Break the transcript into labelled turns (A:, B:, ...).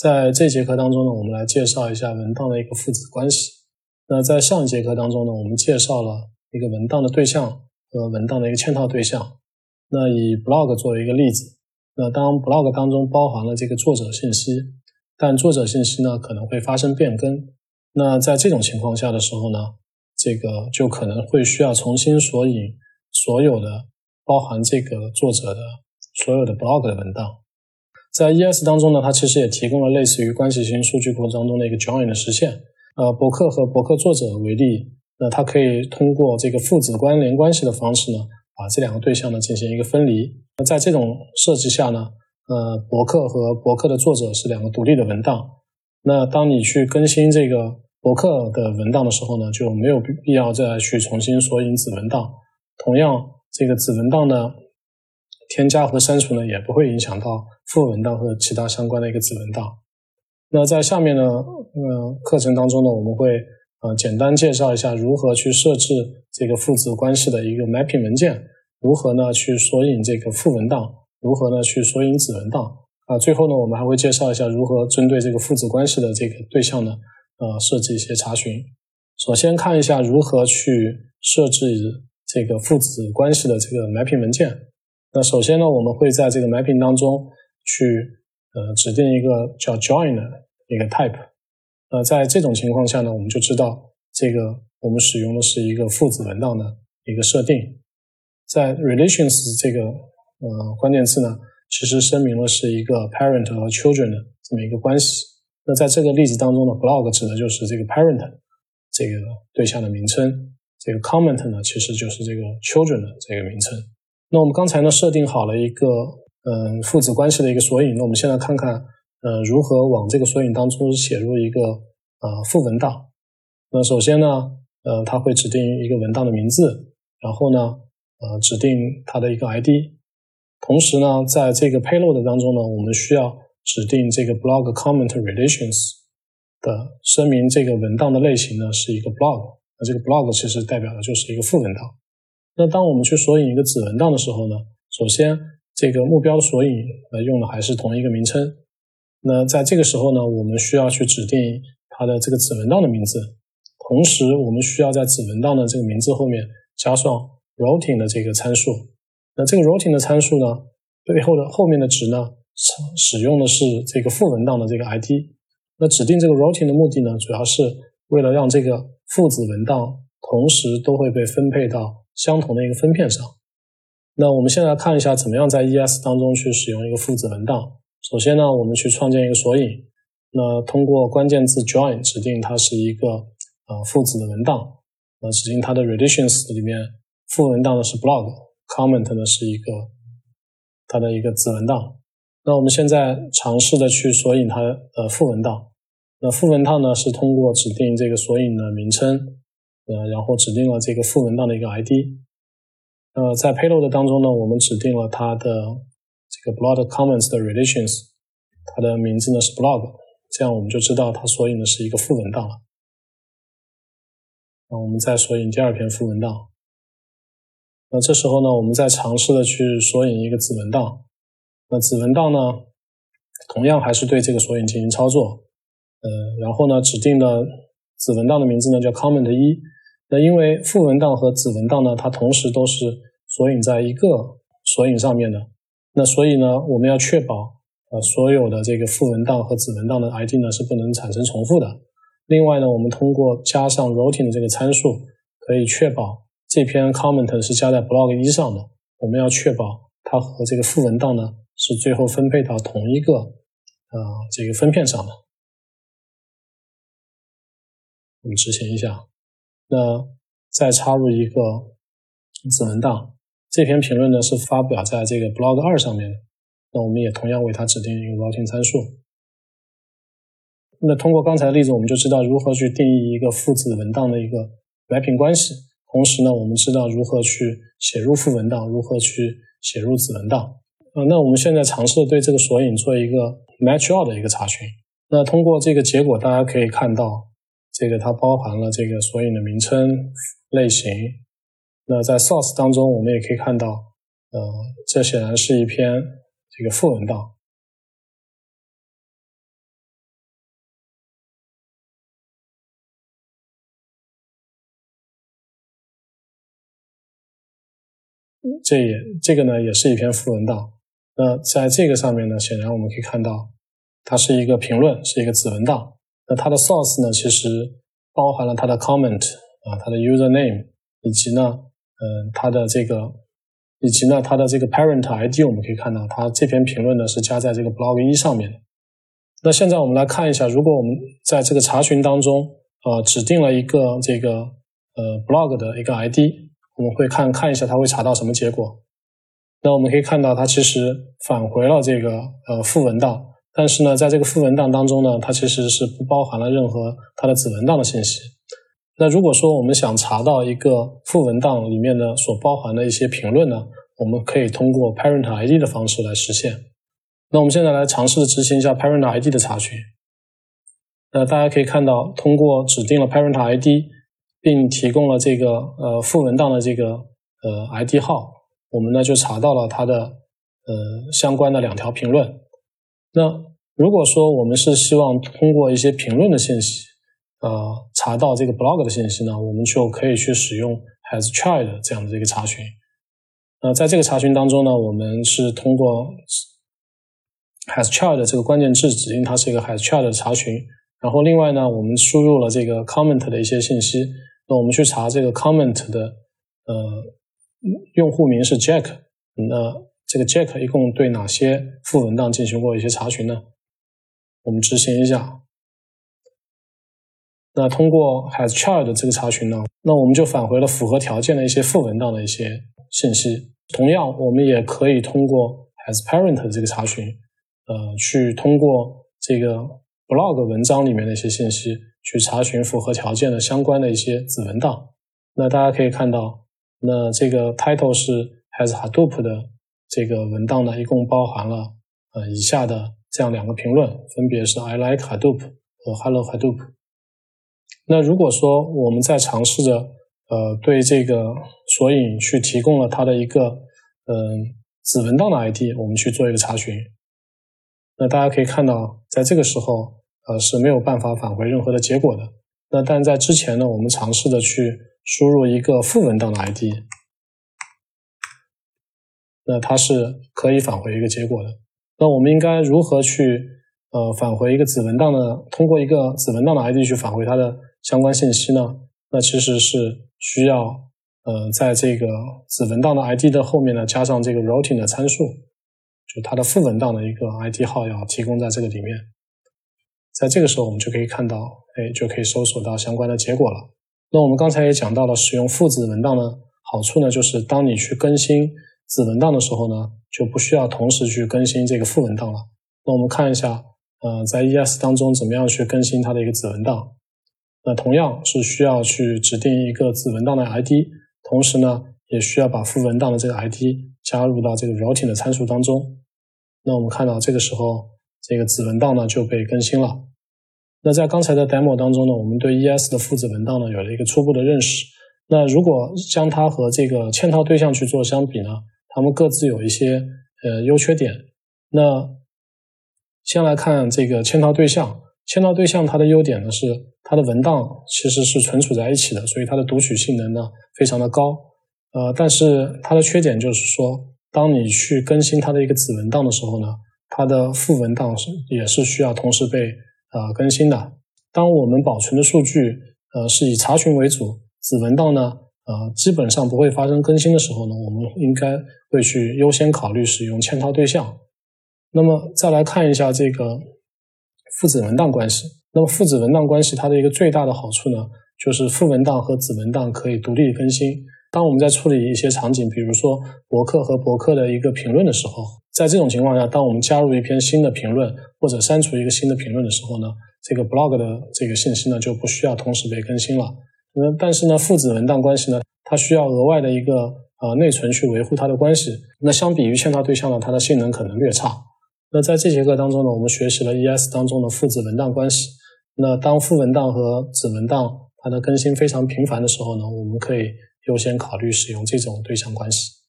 A: 在这节课当中呢，我们来介绍一下文档的一个父子关系。那在上一节课当中呢，我们介绍了一个文档的对象和文档的一个嵌套对象。那以 blog 作为一个例子，那当 blog 当中包含了这个作者信息，但作者信息呢可能会发生变更。那在这种情况下的时候呢，这个就可能会需要重新索引所有的包含这个作者的所有的 blog 的文档。在 ES 当中呢，它其实也提供了类似于关系型数据库当中的一个 join 的实现。呃，博客和博客作者为例，那它可以通过这个父子关联关系的方式呢，把这两个对象呢进行一个分离。那在这种设计下呢，呃，博客和博客的作者是两个独立的文档。那当你去更新这个博客的文档的时候呢，就没有必要再去重新索引子文档。同样，这个子文档呢。添加和删除呢，也不会影响到副文档和其他相关的一个子文档。那在下面呢，呃，课程当中呢，我们会呃简单介绍一下如何去设置这个父子关系的一个 mapping 文件，如何呢去索引这个副文档，如何呢去索引子文档啊。最后呢，我们还会介绍一下如何针对这个父子关系的这个对象呢，呃，设计一些查询。首先看一下如何去设置这个父子关系的这个 mapping 文件。那首先呢，我们会在这个 mapping 当中去呃指定一个叫 join 的一个 type。那在这种情况下呢，我们就知道这个我们使用的是一个父子文档的一个设定。在 relations 这个呃关键词呢，其实声明了是一个 parent 和 children 的这么一个关系。那在这个例子当中呢，blog 指的就是这个 parent 这个对象的名称，这个 comment 呢其实就是这个 children 的这个名称。那我们刚才呢设定好了一个嗯父子关系的一个索引，那我们现在看看呃如何往这个索引当中写入一个呃副文档。那首先呢呃它会指定一个文档的名字，然后呢呃指定它的一个 ID，同时呢在这个 payload 当中呢我们需要指定这个 blog comment relations 的声明这个文档的类型呢是一个 blog，那这个 blog 其实代表的就是一个副文档。那当我们去索引一个子文档的时候呢，首先这个目标索引呃用的还是同一个名称。那在这个时候呢，我们需要去指定它的这个子文档的名字，同时我们需要在子文档的这个名字后面加上 routing 的这个参数。那这个 routing 的参数呢，背后的后面的值呢，使用的是这个父文档的这个 ID。那指定这个 routing 的目的呢，主要是为了让这个父子文档同时都会被分配到。相同的一个分片上，那我们现在看一下怎么样在 ES 当中去使用一个父子文档。首先呢，我们去创建一个索引，那通过关键字 join 指定它是一个呃父子的文档，那指定它的 relations 里面父文档呢是 blog，comment 呢是一个它的一个子文档。那我们现在尝试的去索引它的父文档，那父文档呢是通过指定这个索引的名称。呃，然后指定了这个副文档的一个 ID。呃，在 payload 当中呢，我们指定了它的这个 blog comments 的 relations，它的名字呢是 blog，这样我们就知道它索引的是一个副文档了。那我们再索引第二篇副文档。那这时候呢，我们再尝试的去索引一个子文档。那子文档呢，同样还是对这个索引进行操作。呃，然后呢，指定的子文档的名字呢叫 comment 一。那因为副文档和子文档呢，它同时都是索引在一个索引上面的，那所以呢，我们要确保呃所有的这个副文档和子文档的 ID 呢是不能产生重复的。另外呢，我们通过加上 routing 的这个参数，可以确保这篇 comment 是加在 blog 一上的。我们要确保它和这个副文档呢是最后分配到同一个呃这个分片上的。我们执行一下。那再插入一个子文档，这篇评论呢是发表在这个 blog 二上面的。那我们也同样为它指定一个 routing 参数。那通过刚才的例子，我们就知道如何去定义一个父子文档的一个 mapping 关系。同时呢，我们知道如何去写入副文档，如何去写入子文档。啊，那我们现在尝试对这个索引做一个 match all 的一个查询。那通过这个结果，大家可以看到。这个它包含了这个索引的名称、类型。那在 source 当中，我们也可以看到，呃，这显然是一篇这个副文档。这也这个呢，也是一篇副文档。那在这个上面呢，显然我们可以看到，它是一个评论，是一个子文档。那它的 source 呢，其实包含了它的 comment 啊，它的 user name，以及呢，嗯，它的这个，以及呢，它的这个 parent ID，我们可以看到，它这篇评论呢是加在这个 blog 一上面的。那现在我们来看一下，如果我们在这个查询当中，呃，指定了一个这个呃 blog 的一个 ID，我们会看看一下它会查到什么结果。那我们可以看到，它其实返回了这个呃副文档，但是呢，在这个副文档当中呢，它其实是不包含了任何它的子文档的信息。那如果说我们想查到一个副文档里面呢所包含的一些评论呢，我们可以通过 parent ID 的方式来实现。那我们现在来尝试执行一下 parent ID 的查询。那大家可以看到，通过指定了 parent ID，并提供了这个呃副文档的这个呃 ID 号。我们呢就查到了它的呃相关的两条评论。那如果说我们是希望通过一些评论的信息，呃查到这个 blog 的信息呢，我们就可以去使用 has tried 这样的这个查询。那在这个查询当中呢，我们是通过 has tried 这个关键字指定它是一个 has tried 的查询。然后另外呢，我们输入了这个 comment 的一些信息。那我们去查这个 comment 的呃。用户名是 Jack，那这个 Jack 一共对哪些副文档进行过一些查询呢？我们执行一下。那通过 has child 这个查询呢，那我们就返回了符合条件的一些副文档的一些信息。同样，我们也可以通过 has parent 的这个查询，呃，去通过这个 blog 文章里面的一些信息去查询符合条件的相关的一些子文档。那大家可以看到。那这个 title 是 has Hadoop 的这个文档呢，一共包含了呃以下的这样两个评论，分别是 I like Hadoop 和 Hello Hadoop。那如果说我们在尝试着呃对这个索引去提供了它的一个嗯子文档的 ID，我们去做一个查询，那大家可以看到，在这个时候呃是没有办法返回任何的结果的。那但在之前呢，我们尝试的去输入一个副文档的 ID，那它是可以返回一个结果的。那我们应该如何去呃返回一个子文档呢？通过一个子文档的 ID 去返回它的相关信息呢？那其实是需要呃在这个子文档的 ID 的后面呢加上这个 routing 的参数，就它的副文档的一个 ID 号要提供在这个里面。在这个时候，我们就可以看到，哎，就可以搜索到相关的结果了。那我们刚才也讲到了，使用副子文档的好处呢，就是当你去更新子文档的时候呢，就不需要同时去更新这个副文档了。那我们看一下，呃，在 ES 当中怎么样去更新它的一个子文档？那同样是需要去指定一个子文档的 ID，同时呢，也需要把副文档的这个 ID 加入到这个 routing 的参数当中。那我们看到这个时候，这个子文档呢就被更新了。那在刚才的 demo 当中呢，我们对 ES 的父子文档呢有了一个初步的认识。那如果将它和这个嵌套对象去做相比呢，它们各自有一些呃优缺点。那先来看这个嵌套对象，嵌套对象它的优点呢是它的文档其实是存储在一起的，所以它的读取性能呢非常的高。呃，但是它的缺点就是说，当你去更新它的一个子文档的时候呢，它的副文档是也是需要同时被呃，更新的。当我们保存的数据呃是以查询为主，子文档呢呃基本上不会发生更新的时候呢，我们应该会去优先考虑使用嵌套对象。那么再来看一下这个父子文档关系。那么父子文档关系它的一个最大的好处呢，就是父文档和子文档可以独立更新。当我们在处理一些场景，比如说博客和博客的一个评论的时候。在这种情况下，当我们加入一篇新的评论或者删除一个新的评论的时候呢，这个 blog 的这个信息呢就不需要同时被更新了。那但是呢，父子文档关系呢，它需要额外的一个呃内存去维护它的关系。那相比于嵌套对象呢，它的性能可能略差。那在这节课当中呢，我们学习了 ES 当中的父子文档关系。那当父文档和子文档它的更新非常频繁的时候呢，我们可以优先考虑使用这种对象关系。